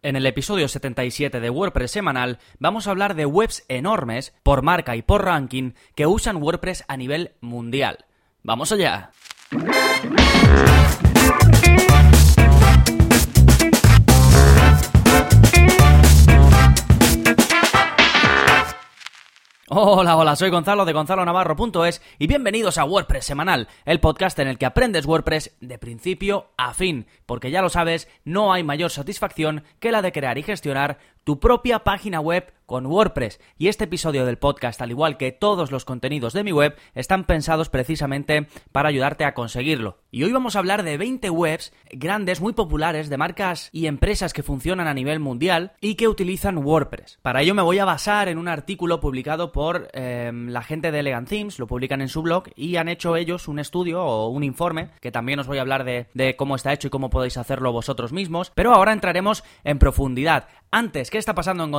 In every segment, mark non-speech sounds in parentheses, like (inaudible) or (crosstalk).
En el episodio 77 de WordPress semanal vamos a hablar de webs enormes, por marca y por ranking, que usan WordPress a nivel mundial. ¡Vamos allá! Hola, hola, soy Gonzalo de gonzalonavarro.es y bienvenidos a WordPress Semanal, el podcast en el que aprendes WordPress de principio a fin, porque ya lo sabes, no hay mayor satisfacción que la de crear y gestionar tu propia página web con WordPress. Y este episodio del podcast, al igual que todos los contenidos de mi web, están pensados precisamente para ayudarte a conseguirlo. Y hoy vamos a hablar de 20 webs grandes, muy populares, de marcas y empresas que funcionan a nivel mundial y que utilizan WordPress. Para ello me voy a basar en un artículo publicado por eh, la gente de Elegant Themes, lo publican en su blog y han hecho ellos un estudio o un informe, que también os voy a hablar de, cómo está hecho y cómo podéis hacerlo vosotros mismos. Pero ahora entraremos en profundidad. Antes, ¿qué está pasando en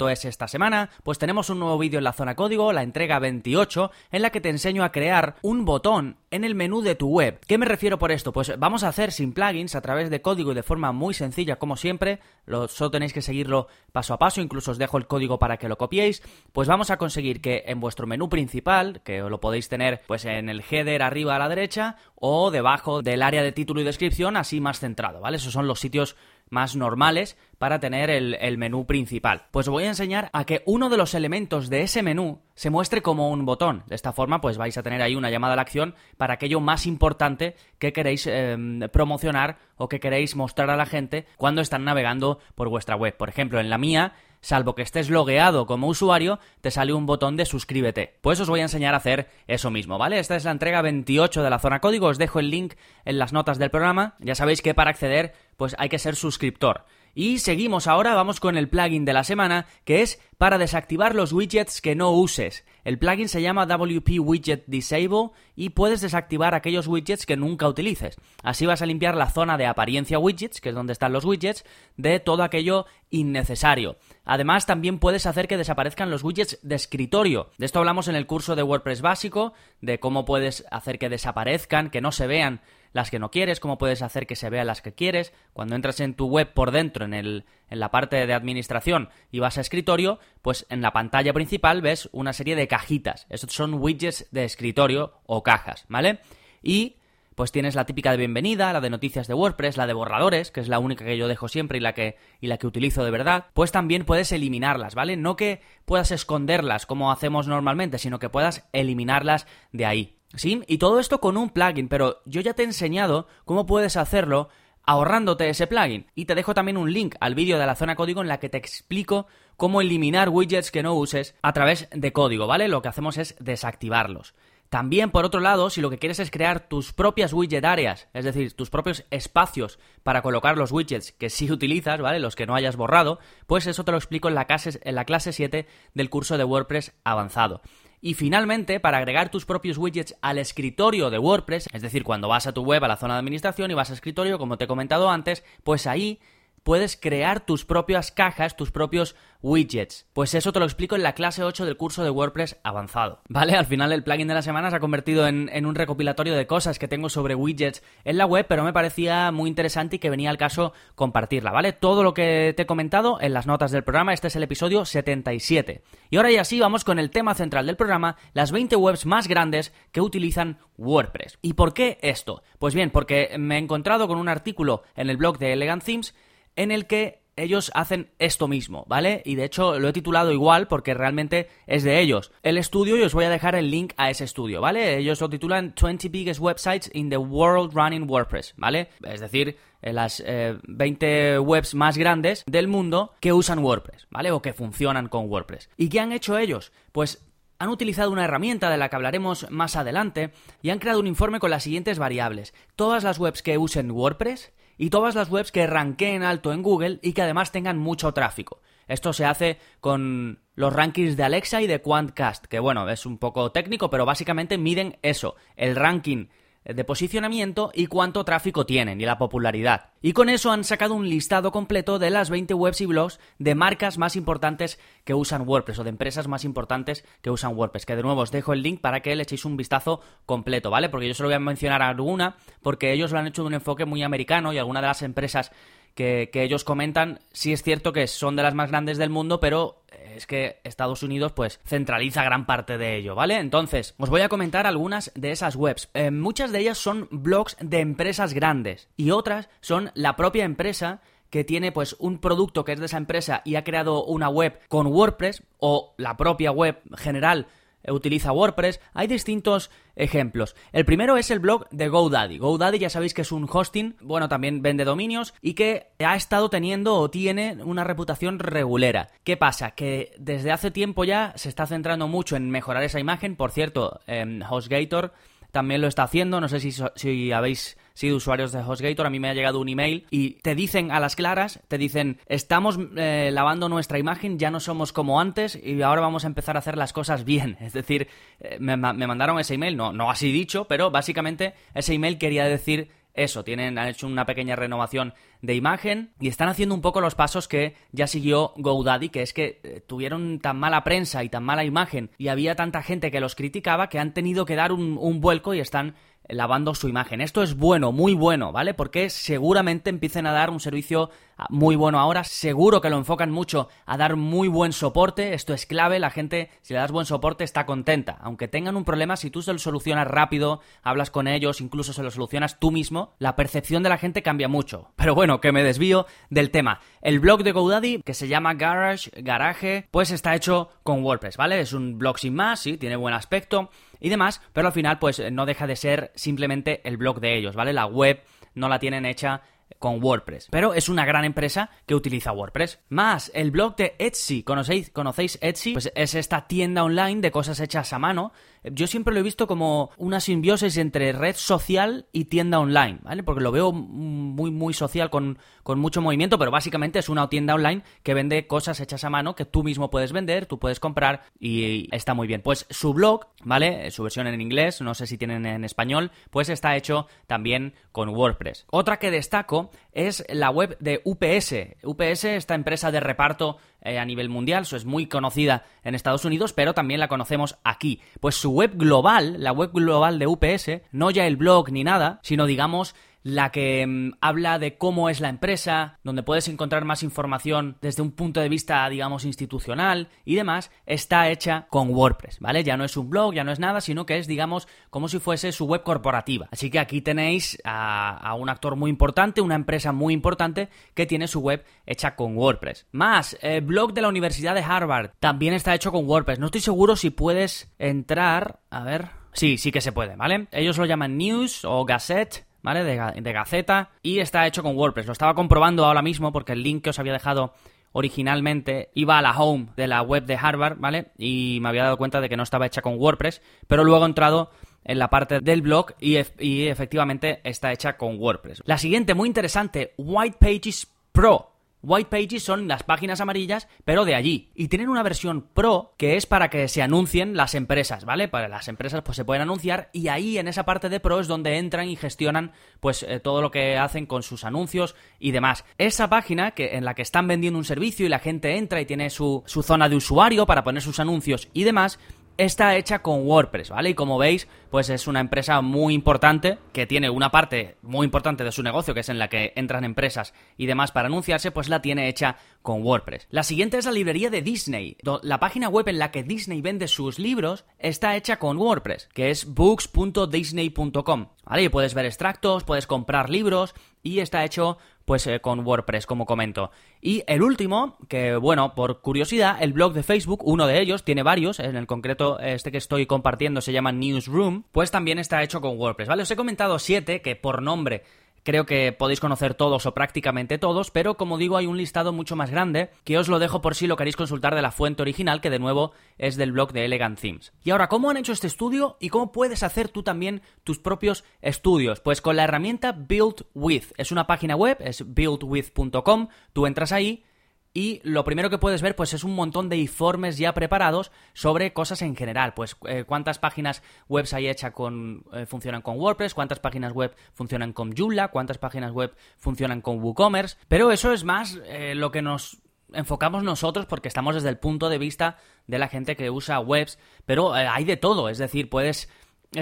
gonzalonavarro.es esta semana? Pues tenemos un nuevo vídeo en la zona código, la entrega 28, en la que te enseño a crear un botón en el menú de tu web. ¿Qué me refiero por esto? Pues vamos a hacer sin plugins a través de código y de forma muy sencilla como siempre, lo, solo tenéis que seguirlo paso a paso, incluso os dejo el código para que lo copiéis, pues vamos a conseguir que en vuestro menú principal, que lo podéis tener pues en el header arriba a la derecha o debajo del área de título y descripción, así más centrado, ¿vale? Esos son los sitios más normales para tener el, menú principal. Pues voy a enseñar a que uno de los elementos de ese menú se muestre como un botón. De esta forma, pues vais a tener ahí una llamada a la acción para aquello más importante que queréis em, promocionar o que queréis mostrar a la gente cuando están navegando por vuestra web. Por ejemplo, en la mía salvo que estés logueado como usuario, te sale un botón de suscríbete. Pues os voy a enseñar a hacer eso mismo, ¿vale? Esta es la entrega 28 de la zona código, os dejo el link en las notas del programa. Ya sabéis que para acceder, pues hay que ser suscriptor. Y seguimos ahora, vamos con el plugin de la semana, que es para desactivar los widgets que no uses. El plugin se llama WP Widget Disable y puedes desactivar aquellos widgets que nunca utilices. Así vas a limpiar la zona de apariencia widgets, que es donde están los widgets, de todo aquello innecesario. Además, también puedes hacer que desaparezcan los widgets de escritorio. De esto hablamos en el curso de WordPress básico, de cómo puedes hacer que desaparezcan, que no se vean las que no quieres, cómo puedes hacer que se vean las que quieres. Cuando entras en tu web por dentro, en, el, en la parte de administración y vas a escritorio, pues en la pantalla principal ves una serie de cajitas. Esos son widgets de escritorio o cajas, ¿vale? Y pues tienes la típica de bienvenida, la de noticias de WordPress, la de borradores, que es la única que yo dejo siempre y la que, y la que utilizo de verdad, pues también puedes eliminarlas, ¿vale? No que puedas esconderlas como hacemos normalmente, sino que puedas eliminarlas de ahí. ¿Sí? Y todo esto con un plugin, pero yo ya te he enseñado cómo puedes hacerlo ahorrándote ese plugin. Y te dejo también un link al vídeo de la zona código en la que te explico cómo eliminar widgets que no uses a través de código, ¿vale? Lo que hacemos es desactivarlos. También, por otro lado, si lo que quieres es crear tus propias widget áreas, es decir, tus propios espacios para colocar los widgets que sí (laughs) utilizas, ¿vale? Los que no hayas borrado, pues eso te lo explico en la clase, en la clase 7 del curso de WordPress avanzado. Y finalmente, para agregar tus propios widgets al escritorio de WordPress, es decir, cuando vas a tu web, a la zona de administración y vas a escritorio, como te he comentado antes, pues ahí puedes crear tus propias cajas, tus propios widgets. Pues eso te lo explico en la clase 8 del curso de WordPress avanzado. ¿Vale? Al final el plugin de la semana se ha convertido en, un recopilatorio de cosas que tengo sobre widgets en la web, pero me parecía muy interesante y que venía al caso compartirla, ¿vale? Todo lo que te he comentado en las notas del programa, este es el episodio 77. Y ahora ya sí, vamos con el tema central del programa, las 20 webs más grandes que utilizan WordPress. ¿Y por qué esto? Pues bien, porque me he encontrado con un artículo en el blog de Elegant Themes en el que ellos hacen esto mismo, ¿vale? Y de hecho lo he titulado igual porque realmente es de ellos. El estudio, y os voy a dejar el link a ese estudio, ¿vale? Ellos lo titulan 20 Biggest Websites in the World Running WordPress, ¿vale? Es decir, eh, las 20 eh, webs más grandes del mundo que usan WordPress, ¿vale? O que funcionan con WordPress. ¿Y qué han hecho ellos? Pues han utilizado una herramienta de la que hablaremos más adelante y han creado un informe con las siguientes variables. Todas las webs que usen WordPress y todas las webs que ranqueen alto en Google y que además tengan mucho tráfico. Esto se hace con los rankings de Alexa y de Quantcast, que bueno, es un poco técnico, pero básicamente miden eso, el ranking de posicionamiento y cuánto tráfico tienen y la popularidad. Y con eso han sacado un listado completo de las 20 webs y blogs de marcas más importantes que usan WordPress o de empresas más importantes que usan WordPress. Que de nuevo os dejo el link para que le echéis un vistazo completo, ¿vale? Porque yo solo voy a mencionar alguna porque ellos lo han hecho de un enfoque muy americano y alguna de las empresas que, ellos comentan, sí es cierto que son de las más grandes del mundo, pero es que Estados Unidos pues centraliza gran parte de ello, ¿vale? Entonces, os voy a comentar algunas de esas webs. Eh, muchas de ellas son blogs de empresas grandes y otras son la propia empresa que tiene pues un producto que es de esa empresa y ha creado una web con WordPress o la propia web general utiliza WordPress. Hay distintos ejemplos. El primero es el blog de GoDaddy. GoDaddy ya sabéis que es un hosting, bueno, también vende dominios y que ha estado teniendo o tiene una reputación regulera. ¿Qué pasa? Que desde hace tiempo ya se está centrando mucho en mejorar esa imagen. Por cierto, HostGator también lo está haciendo. No sé si, si habéis sido usuarios de HostGator, a mí me ha llegado un email y te dicen a las claras, te dicen, estamos eh, lavando nuestra imagen, ya no somos como antes y ahora vamos a empezar a hacer las cosas bien. Es decir, eh, me, me, mandaron ese email, no, no así dicho, pero básicamente ese email quería decir eso, tienen, han hecho una pequeña renovación de imagen y están haciendo un poco los pasos que ya siguió GoDaddy, que es que eh, tuvieron tan mala prensa y tan mala imagen y había tanta gente que los criticaba que han tenido que dar un, un vuelco y están lavando su imagen. Esto es bueno, muy bueno, ¿vale? Porque seguramente empiecen a dar un servicio ah, muy bueno ahora, seguro que lo enfocan mucho a dar muy buen soporte, esto es clave, la gente si le das buen soporte está contenta, aunque tengan un problema, si tú se lo solucionas rápido, hablas con ellos, incluso se lo solucionas tú mismo, la percepción de la gente cambia mucho. Pero bueno, que me desvío del tema. El blog de GoDaddy, que se llama Garage, Garage, pues está hecho con WordPress, ¿vale? Es un blog sin más, sí, tiene buen aspecto y demás, pero al final pues no deja de ser simplemente el blog de ellos, ¿vale? La web no la tienen hecha con WordPress. Pero es una gran empresa que utiliza WordPress. Más, el blog de Etsy. ¿Conocéis, ¿Conocéis Etsy? Pues es esta tienda online de cosas hechas a mano. Yo siempre lo he visto como una simbiosis entre red social y tienda online, ¿vale? Porque lo veo muy, muy social, con, con mucho movimiento, pero básicamente es una tienda online que vende cosas hechas a mano que tú mismo puedes vender, tú puedes comprar y está muy bien. Pues su blog, ¿vale? Su versión en inglés, no sé si tienen en español, pues está hecho también con WordPress. Otra que destaco es la web de UPS. UPS, esta empresa de reparto eh, a nivel mundial, eso es muy conocida en Estados Unidos, pero también la conocemos aquí. Pues su web global, la web global de UPS, no ya el blog ni nada, sino digamos la que mm, habla de cómo es la empresa, donde puedes encontrar más información desde un punto de vista, digamos, institucional y demás, está hecha con WordPress, ¿vale? Ya no es un blog, ya no es nada, sino que es, digamos, como si fuese su web corporativa. Así que aquí tenéis a, un actor muy importante, una empresa muy importante que tiene su web hecha con WordPress. Más, eh, blog de la Universidad de Harvard también está hecho con WordPress. No estoy seguro si puedes entrar, a ver... Sí, sí que se puede, ¿vale? Ellos lo llaman News o Gazette ¿vale? De, Gaceta y está hecho con WordPress. Lo estaba comprobando ahora mismo porque el link que os había dejado originalmente iba a la home de la web de Harvard, ¿vale? Y me había dado cuenta de que no estaba hecha con WordPress, pero luego he entrado en la parte del blog y, y efectivamente está hecha con WordPress. La siguiente, muy interesante, White Pages Pro. White Pages son las páginas amarillas, pero de allí. Y tienen una versión Pro que es para que se anuncien las empresas, ¿vale? Para las empresas pues se pueden anunciar y ahí en esa parte de Pro es donde entran y gestionan pues eh, todo lo que hacen con sus anuncios y demás. Esa página que en la que están vendiendo un servicio y la gente entra y tiene su, su zona de usuario para poner sus anuncios y demás, está hecha con WordPress, ¿vale? Y como veis, pues es una empresa muy importante que tiene una parte muy importante de su negocio, que es en la que entran empresas y demás para anunciarse, pues la tiene hecha con WordPress. La siguiente es la librería de Disney. La página web en la que Disney vende sus libros está hecha con WordPress, que es books.disney.com. ¿Vale? Y puedes ver extractos, puedes comprar libros y está hecho pues eh, con WordPress, como comento. Y el último, que bueno, por curiosidad, el blog de Facebook, uno de ellos, tiene varios, en el concreto este que estoy compartiendo se llama Newsroom, pues también está hecho con WordPress, ¿vale? Os he comentado siete que por nombre Creo que podéis conocer todos o prácticamente todos, pero como digo hay un listado mucho más grande que os lo dejo por si lo queréis consultar de la fuente original, que de nuevo es del blog de Elegant Themes. Y ahora, ¿cómo han hecho este estudio y cómo puedes hacer tú también tus propios estudios? Pues con la herramienta Build With. Es una página web, es buildwith.com, tú entras ahí y lo primero que puedes ver pues es un montón de informes ya preparados sobre cosas en general, pues eh, cuántas páginas web hay hecha con eh, funcionan con WordPress, cuántas páginas web funcionan con Joomla, cuántas páginas web funcionan con WooCommerce, pero eso es más eh, lo que nos enfocamos nosotros porque estamos desde el punto de vista de la gente que usa webs, pero hay de todo, es decir, puedes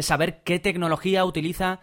saber qué tecnología utiliza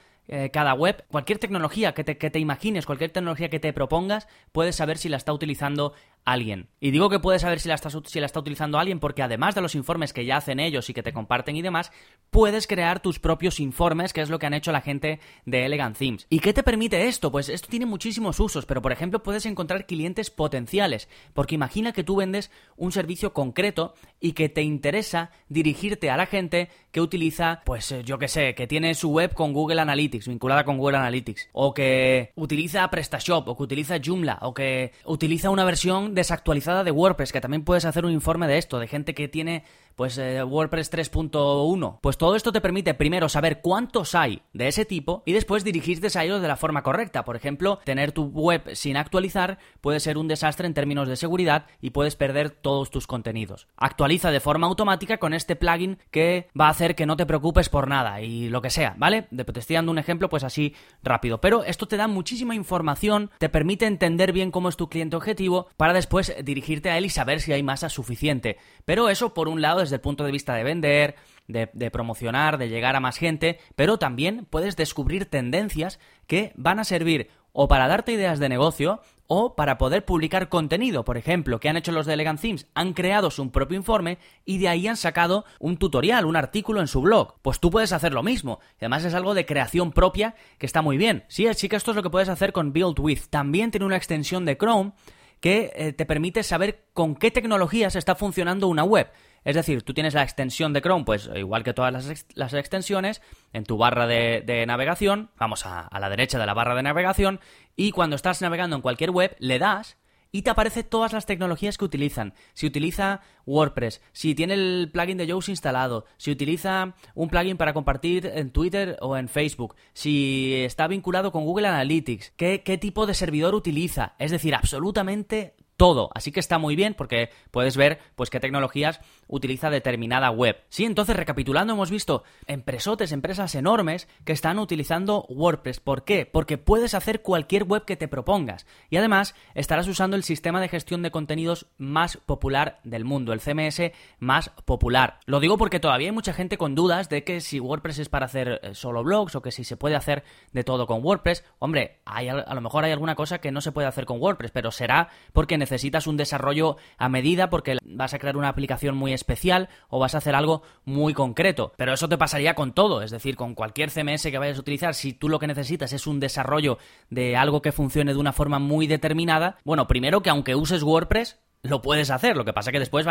cada web, cualquier tecnología que te, que te imagines, cualquier tecnología que te propongas, puedes saber si la está utilizando alguien. Y digo que puedes saber si la, está, si la está utilizando alguien porque además de los informes que ya hacen ellos y que te comparten y demás, puedes crear tus propios informes, que es lo que han hecho la gente de Elegant Themes. ¿Y qué te permite esto? Pues esto tiene muchísimos usos, pero por ejemplo puedes encontrar clientes potenciales, porque imagina que tú vendes un servicio concreto y que te interesa dirigirte a la gente que utiliza, pues eh, yo que sé, que tiene su web con Google Analytics, vinculada con Google Analytics, o que utiliza PrestaShop, o que utiliza Joomla, o que utiliza una versión desactualizada de WordPress, que también puedes hacer un informe de esto, de gente que tiene pues eh, WordPress 3.1. Pues todo esto te permite primero saber cuántos hay de ese tipo y después dirigirte a ellos de la forma correcta. Por ejemplo, tener tu web sin actualizar puede ser un desastre en términos de seguridad y puedes perder todos tus contenidos. Actualiza de forma automática con este plugin que va a hacer que no te preocupes por nada y lo que sea, ¿vale? Te estoy dando un ejemplo pues así rápido. Pero esto te da muchísima información, te permite entender bien cómo es tu cliente objetivo para después dirigirte a él y saber si hay masa suficiente. Pero eso por un lado desde el punto de vista de vender, de, promocionar, de llegar a más gente, pero también puedes descubrir tendencias que van a servir o para darte ideas de negocio o para poder publicar contenido. Por ejemplo, ¿qué han hecho los de Elegant Themes? Han creado su propio informe y de ahí han sacado un tutorial, un artículo en su blog. Pues tú puedes hacer lo mismo. además es algo de creación propia que está muy bien. Sí, sí que esto es lo que puedes hacer con Build With. También tiene una extensión de Chrome que eh, te permite saber con qué tecnologías está funcionando una web. Es decir, tú tienes la extensión de Chrome, pues igual que todas las, extensiones, en tu barra de, navegación, vamos a, la derecha de la barra de navegación, y cuando estás navegando en cualquier web, le das y te aparece todas las tecnologías que utilizan. Si utiliza WordPress, si tiene el plugin de Yoast instalado, si utiliza un plugin para compartir en Twitter o en Facebook, si está vinculado con Google Analytics, qué, qué tipo de servidor utiliza. Es decir, absolutamente todo. Así que está muy bien porque puedes ver pues qué tecnologías utiliza determinada web. Sí, entonces recapitulando hemos visto empresotes, empresas enormes que están utilizando WordPress. ¿Por qué? Porque puedes hacer cualquier web que te propongas y además estarás usando el sistema de gestión de contenidos más popular del mundo, el CMS más popular. Lo digo porque todavía hay mucha gente con dudas de que si WordPress es para hacer eh, solo blogs o que si se puede hacer de todo con WordPress. Hombre, hay, a lo mejor hay alguna cosa que no se puede hacer con WordPress, pero será porque necesitas un desarrollo a medida porque vas a crear una aplicación muy especial o vas a hacer algo muy concreto. Pero eso te pasaría con todo, es decir, con cualquier CMS que vayas a utilizar, si tú lo que necesitas es un desarrollo de algo que funcione de una forma muy determinada, bueno, primero que aunque uses WordPress, lo puedes hacer, lo que pasa que después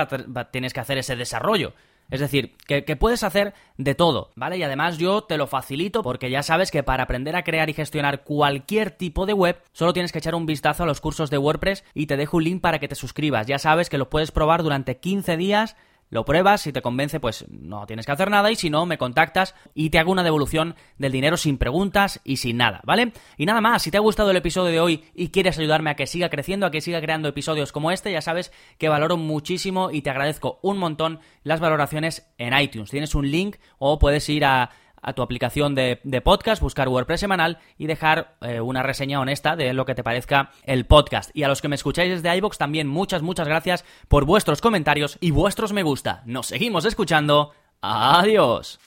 tienes que hacer ese desarrollo. Es decir, que, puedes hacer de todo, ¿vale? Y además yo te lo facilito porque ya sabes que para aprender a crear y gestionar cualquier tipo de web, solo tienes que echar un vistazo a los cursos de WordPress y te dejo un link para que te suscribas. Ya sabes que lo puedes probar durante 15 días lo pruebas, si te convence, pues no tienes que hacer nada y si no, me contactas y te hago una devolución del dinero sin preguntas y sin nada, ¿vale? Y nada más, si te ha gustado el episodio de hoy y quieres ayudarme a que siga creciendo, a que siga creando episodios como este, ya sabes que valoro muchísimo y te agradezco un montón las valoraciones en iTunes. Tienes un link o puedes ir a a tu aplicación de, podcast, buscar WordPress semanal y dejar eh, una reseña honesta de lo que te parezca el podcast. Y a los que me escucháis desde iBox también muchas, muchas gracias por vuestros comentarios y vuestros me gusta. Nos seguimos escuchando. Adiós.